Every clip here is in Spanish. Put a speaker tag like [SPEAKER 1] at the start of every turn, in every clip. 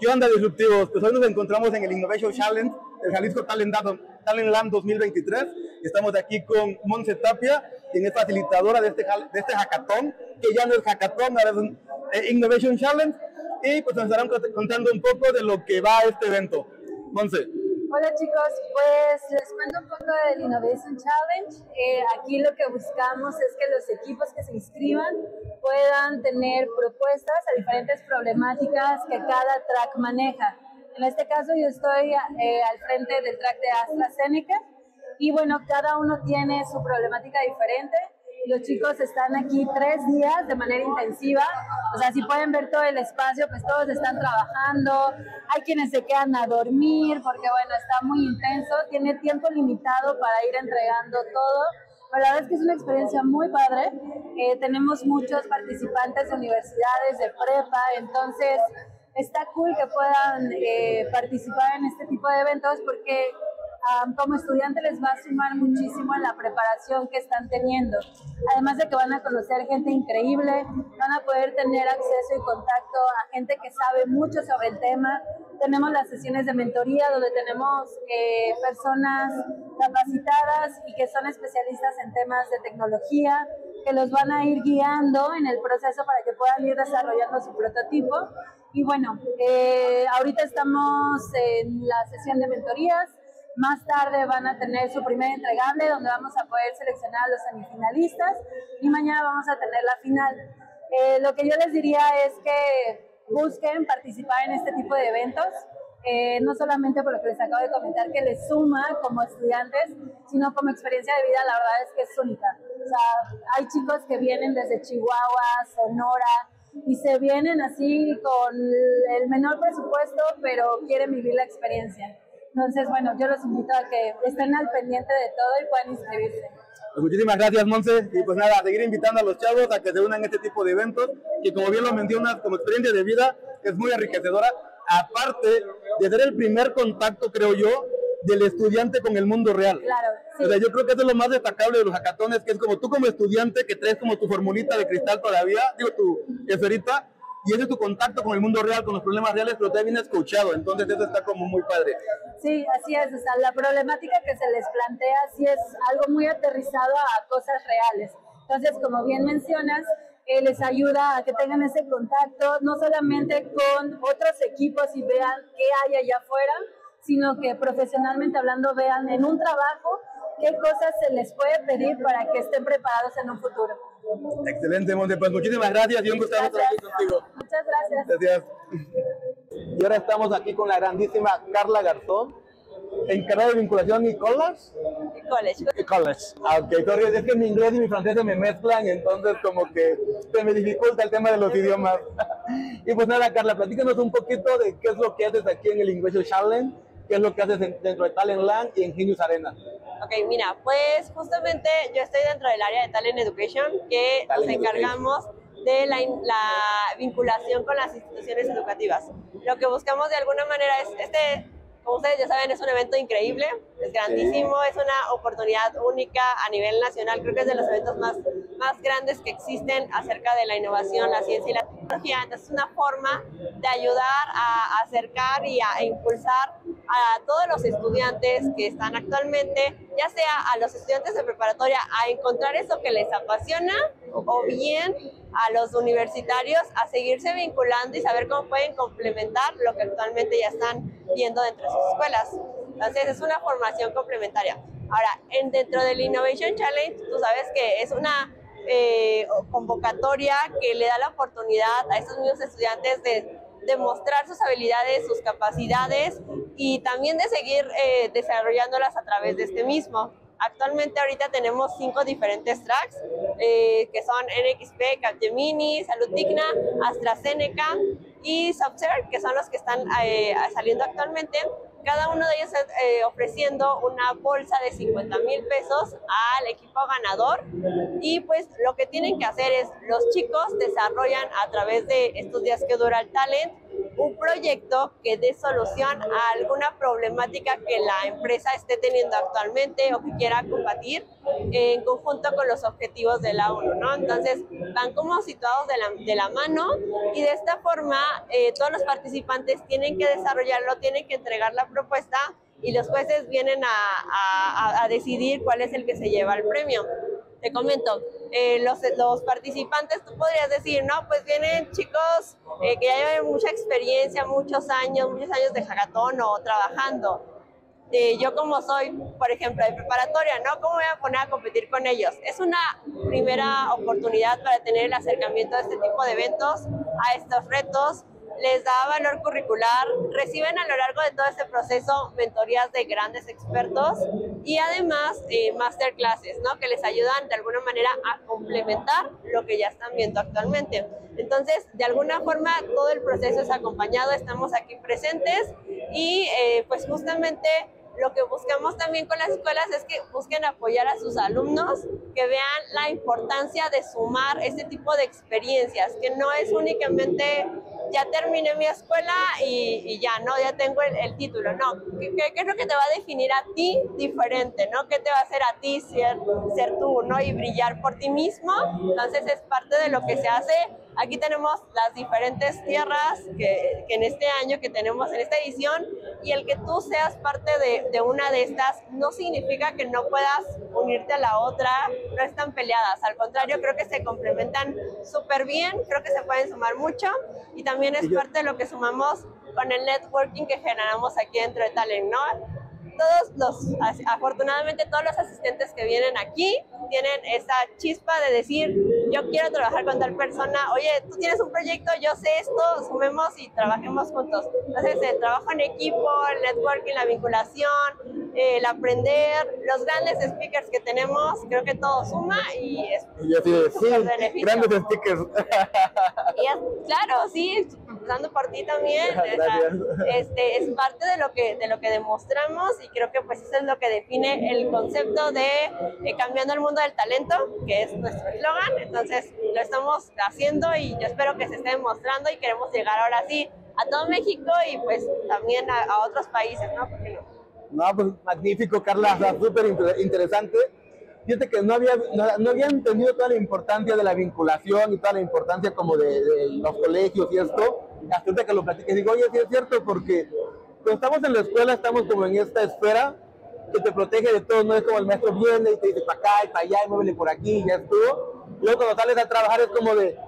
[SPEAKER 1] ¿Qué onda, disruptivos? Pues hoy nos encontramos en el Innovation Challenge del Jalisco Talent, Talent Land 2023. Estamos aquí con Monse Tapia, quien es facilitadora de este, de este hackathon, que ya no es hackathon, ahora es un eh, Innovation Challenge. Y pues nos estarán contando un poco de lo que va a este evento. Monse.
[SPEAKER 2] Hola chicos, pues les cuento un poco del Innovation Challenge. Eh, aquí lo que buscamos es que los equipos que se inscriban puedan tener propuestas a diferentes problemáticas que cada track maneja. En este caso yo estoy eh, al frente del track de AstraZeneca y bueno, cada uno tiene su problemática diferente los chicos están aquí tres días de manera intensiva. O sea, si pueden ver todo el espacio, pues todos están trabajando. Hay quienes se quedan a dormir porque, bueno, está muy intenso. Tiene tiempo limitado para ir entregando todo. Pero la verdad es que es una experiencia muy padre. Eh, tenemos muchos participantes de universidades, de prepa, entonces está cool que puedan eh, participar en este tipo de eventos porque como estudiante les va a sumar muchísimo en la preparación que están teniendo. Además de que van a conocer gente increíble, van a poder tener acceso y contacto a gente que sabe mucho sobre el tema. Tenemos las sesiones de mentoría donde tenemos eh, personas capacitadas y que son especialistas en temas de tecnología, que los van a ir guiando en el proceso para que puedan ir desarrollando su prototipo. Y bueno, eh, ahorita estamos en la sesión de mentorías más tarde van a tener su primer entregable donde vamos a poder seleccionar a los semifinalistas y mañana vamos a tener la final. Eh, lo que yo les diría es que busquen participar en este tipo de eventos, eh, no solamente por lo que les acabo de comentar, que les suma como estudiantes, sino como experiencia de vida, la verdad es que es única. O sea, hay chicos que vienen desde Chihuahua, Sonora, y se vienen así con el menor presupuesto, pero quieren vivir la experiencia. Entonces, bueno, yo los invito a que estén al pendiente de todo y puedan inscribirse.
[SPEAKER 1] Pues muchísimas gracias, Monse. Y pues nada, a seguir invitando a los chavos a que se unan a este tipo de eventos, y como bien lo mencionas, como experiencia de vida, es muy enriquecedora. Aparte de ser el primer contacto, creo yo, del estudiante con el mundo real.
[SPEAKER 2] Claro.
[SPEAKER 1] Sí. O sea, yo creo que eso es lo más destacable de los hackatones, que es como tú como estudiante que traes como tu formulita de cristal todavía, digo, tu esferita, y ese es tu contacto con el mundo real, con los problemas reales, pero también vienes coachado, entonces eso está como muy padre.
[SPEAKER 2] Sí, así es, o sea, la problemática que se les plantea sí es algo muy aterrizado a cosas reales. Entonces, como bien mencionas, eh, les ayuda a que tengan ese contacto, no solamente con otros equipos y vean qué hay allá afuera, sino que profesionalmente hablando vean en un trabajo qué cosas se les puede pedir para que estén preparados en un futuro.
[SPEAKER 1] Excelente, Monte. Pues muchísimas gracias y un gusto estar aquí contigo.
[SPEAKER 2] Muchas gracias.
[SPEAKER 1] Gracias. Y ahora estamos aquí con la grandísima Carla Garzón, encargada de vinculación y college.
[SPEAKER 3] College.
[SPEAKER 1] Y college. Ah, ok, sorry, es que mi inglés y mi francés se me mezclan, entonces como que se me dificulta el tema de los idiomas. y pues nada, Carla, platícanos un poquito de qué es lo que haces aquí en el English Challenge qué es lo que haces dentro de Talent Land y en Genius Arena.
[SPEAKER 3] Ok, mira, pues justamente yo estoy dentro del área de Talent Education, que nos encargamos de la, la, vinculación con las instituciones educativas. Lo que buscamos de alguna manera es, este, como ustedes ya saben, es un evento increíble, es grandísimo, es una oportunidad única a nivel nacional, creo que es de los eventos más, más grandes que existen acerca de la innovación, la ciencia y la tecnología. Entonces es una forma de ayudar a acercar y a impulsar a todos los estudiantes que están actualmente, ya sea a los estudiantes de preparatoria, a encontrar eso que les apasiona o bien a los universitarios a seguirse vinculando y saber cómo pueden complementar lo que actualmente ya están viendo dentro de sus escuelas. Entonces es una formación complementaria. Ahora, en, dentro del Innovation Challenge, tú sabes que es una eh, convocatoria que le da la oportunidad a estos mismos estudiantes de demostrar sus habilidades, sus capacidades y también de seguir eh, desarrollándolas a través de este mismo. Actualmente ahorita tenemos cinco diferentes tracks, eh, que son NXP, Capgemini, Salud Digna, AstraZeneca y Subser, que son los que están eh, saliendo actualmente. Cada uno de ellos eh, ofreciendo una bolsa de 50 mil pesos al equipo ganador. Y pues lo que tienen que hacer es, los chicos desarrollan a través de estos días que dura el talent, un proyecto que dé solución a alguna problemática que la empresa esté teniendo actualmente o que quiera combatir en conjunto con los objetivos de la ONU, ¿no? Entonces, van como situados de la, mano y de esta forma eh, todos los participantes tienen que desarrollarlo, tienen que entregar la propuesta y los jueces vienen a, a decidir cuál es el que se lleva el premio te comento, eh, los, los, participantes, tú podrías decir, no, pues vienen chicos eh, que ya llevan mucha experiencia, muchos años, muchos años de hackathon o trabajando. Eh, yo como soy, por ejemplo, de preparatoria, ¿no? ¿Cómo voy a poner a competir con ellos? Es una primera oportunidad para tener el acercamiento a este tipo de eventos, a estos retos, les da valor curricular, reciben a lo largo de todo este proceso mentorías de grandes expertos y además eh, masterclasses, ¿no? Que les ayudan de alguna manera a complementar lo que ya están viendo actualmente. Entonces, de alguna forma, todo el proceso es acompañado, estamos aquí presentes y eh, pues justamente lo que buscamos también con las escuelas es que busquen apoyar a sus alumnos, que vean la importancia de sumar este tipo de experiencias, que no es únicamente ya terminé mi escuela y, ya, ¿no? Ya tengo el, título, ¿no? ¿Qué, ¿Qué, es lo que te va a definir a ti diferente, ¿no? ¿Qué te va a hacer a ti ser, ser tú, ¿no? Y brillar por ti mismo. Entonces es parte de lo que se hace Aquí tenemos las diferentes tierras que, en este año que tenemos en esta edición y el que tú seas parte de, de, una de estas no significa que no puedas unirte a la otra, no están peleadas, al contrario creo que se complementan súper bien, creo que se pueden sumar mucho y también es parte de lo que sumamos con el networking que generamos aquí dentro de Talent, ¿no? todos los, afortunadamente todos los asistentes que vienen aquí tienen esa chispa de decir, yo quiero trabajar con tal persona, oye, tú tienes un proyecto, yo sé esto, sumemos y trabajemos juntos. Entonces, el trabajo en equipo, el networking, la vinculación, el aprender, los grandes speakers que tenemos, creo que todo suma y es
[SPEAKER 1] y así es, sí, grandes speakers.
[SPEAKER 3] Y es, claro, sí, empezando por ti también, este, es parte de lo que de lo que demostramos y creo que pues eso es lo que define el concepto de eh, cambiando el mundo del talento, que es nuestro eslogan. Entonces lo estamos haciendo y yo espero que se esté demostrando y queremos llegar ahora sí a todo México y pues también a, otros países, ¿no? ¿Por no?
[SPEAKER 1] No, pues magnífico, Carla, súper interesante. Fíjate que no había, no, había entendido toda la importancia de la vinculación y toda la importancia como de, los colegios y esto. Hasta que lo platiques, digo, oye, sí es cierto, porque cuando estamos en la escuela estamos como en esta esfera que te protege de todo, no es como el maestro viene y te dice para acá y para allá y muévele por aquí ya estuvo. Luego cuando sales a trabajar es como de,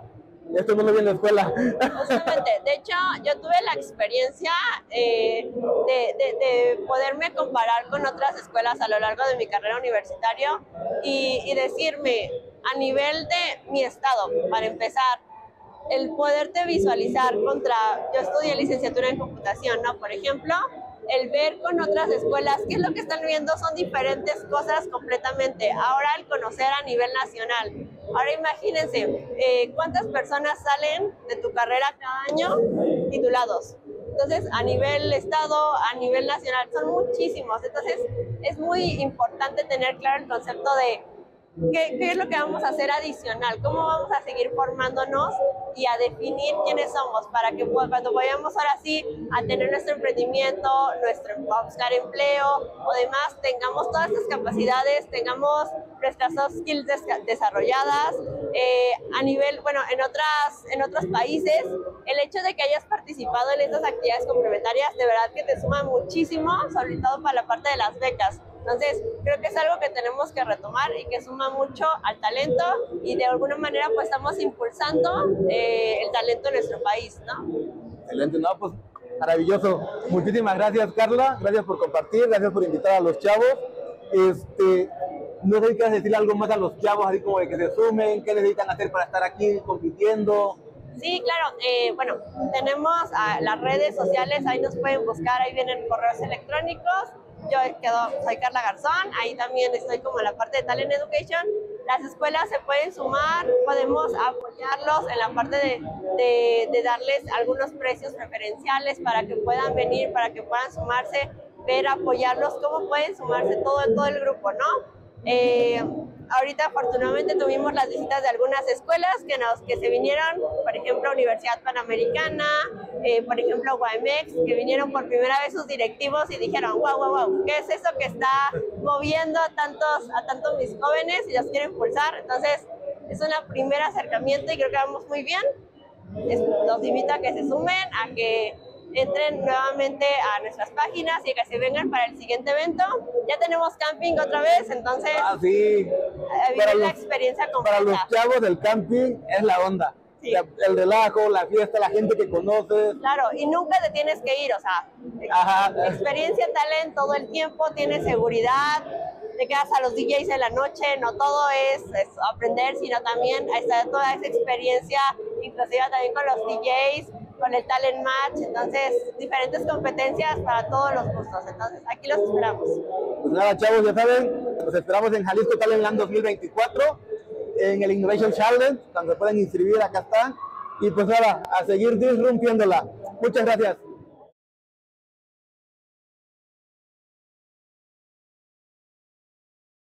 [SPEAKER 1] esto no lo vi en la escuela.
[SPEAKER 3] Justamente, de hecho, yo tuve la experiencia eh, de, de, poderme comparar con otras escuelas a lo largo de mi carrera universitaria y, y decirme, a nivel de mi estado, para empezar, el poderte visualizar contra, yo estudié licenciatura en computación, ¿no? Por ejemplo, el ver con otras escuelas qué es lo que están viendo son diferentes cosas completamente. Ahora el conocer a nivel nacional. Ahora imagínense eh, cuántas personas salen de tu carrera cada año titulados. Entonces, a nivel estado, a nivel nacional, son muchísimos. Entonces, es muy importante tener claro el concepto de ¿Qué, ¿Qué, es lo que vamos a hacer adicional? ¿Cómo vamos a seguir formándonos y a definir quiénes somos para que cuando vayamos ahora sí a tener nuestro emprendimiento, nuestro, a buscar empleo o demás, tengamos todas estas capacidades, tengamos nuestras soft skills desarrolladas eh, a nivel, bueno, en, otras, en otros países, el hecho de que hayas participado en estas actividades complementarias, de verdad que te suma muchísimo, sobre todo para la parte de las becas entonces, creo que es algo que tenemos que retomar y que suma mucho al talento y de alguna manera pues estamos impulsando eh, el talento en nuestro país, ¿no?
[SPEAKER 1] Excelente, no, pues maravilloso. Muchísimas gracias, Carla. Gracias por compartir, gracias por invitar a los chavos. Este, no sé si quieres decir algo más a los chavos, así como de que se sumen, qué necesitan hacer para estar aquí compitiendo.
[SPEAKER 3] Sí, claro. Eh, bueno, tenemos las redes sociales, ahí nos pueden buscar, ahí vienen correos electrónicos yo quedo, soy Carla Garzón, ahí también estoy como en la parte de Talent Education. Las escuelas se pueden sumar, podemos apoyarlos en la parte de, de, darles algunos precios preferenciales para que puedan venir, para que puedan sumarse, ver, apoyarlos, cómo pueden sumarse todo, todo el grupo, ¿no? Eh, ahorita afortunadamente tuvimos las visitas de algunas escuelas que, nos, que se vinieron, por ejemplo, Universidad Panamericana, eh, por ejemplo, Guamex, que vinieron por primera vez sus directivos y dijeron, wow, wow, wow, ¿qué es eso que está moviendo a tantos, a tantos mis jóvenes y los quiero impulsar? Entonces, es un primer acercamiento y creo que vamos muy bien. los invito a que se sumen, a que entren nuevamente a nuestras páginas y que se vengan para el siguiente evento. Ya tenemos camping otra vez, entonces
[SPEAKER 1] ah, sí.
[SPEAKER 3] Para la experiencia completa.
[SPEAKER 1] Para los chavos del camping es la onda. El relajo, la fiesta, la gente que conoces.
[SPEAKER 3] Claro, y nunca te tienes que ir, o sea, experiencia tal todo el tiempo, tienes seguridad, te quedas a los DJs en la noche, no todo es, aprender, sino también está toda esa experiencia, inclusive también con los DJs, con el talent match, entonces diferentes competencias para todos los gustos, entonces aquí los esperamos.
[SPEAKER 1] Pues nada chavos, ya saben, los esperamos en Jalisco Talent Land 2024, en el Innovation Challenge, donde pueden inscribir, acá están, y pues nada, a seguir disrumpiéndola. Muchas gracias.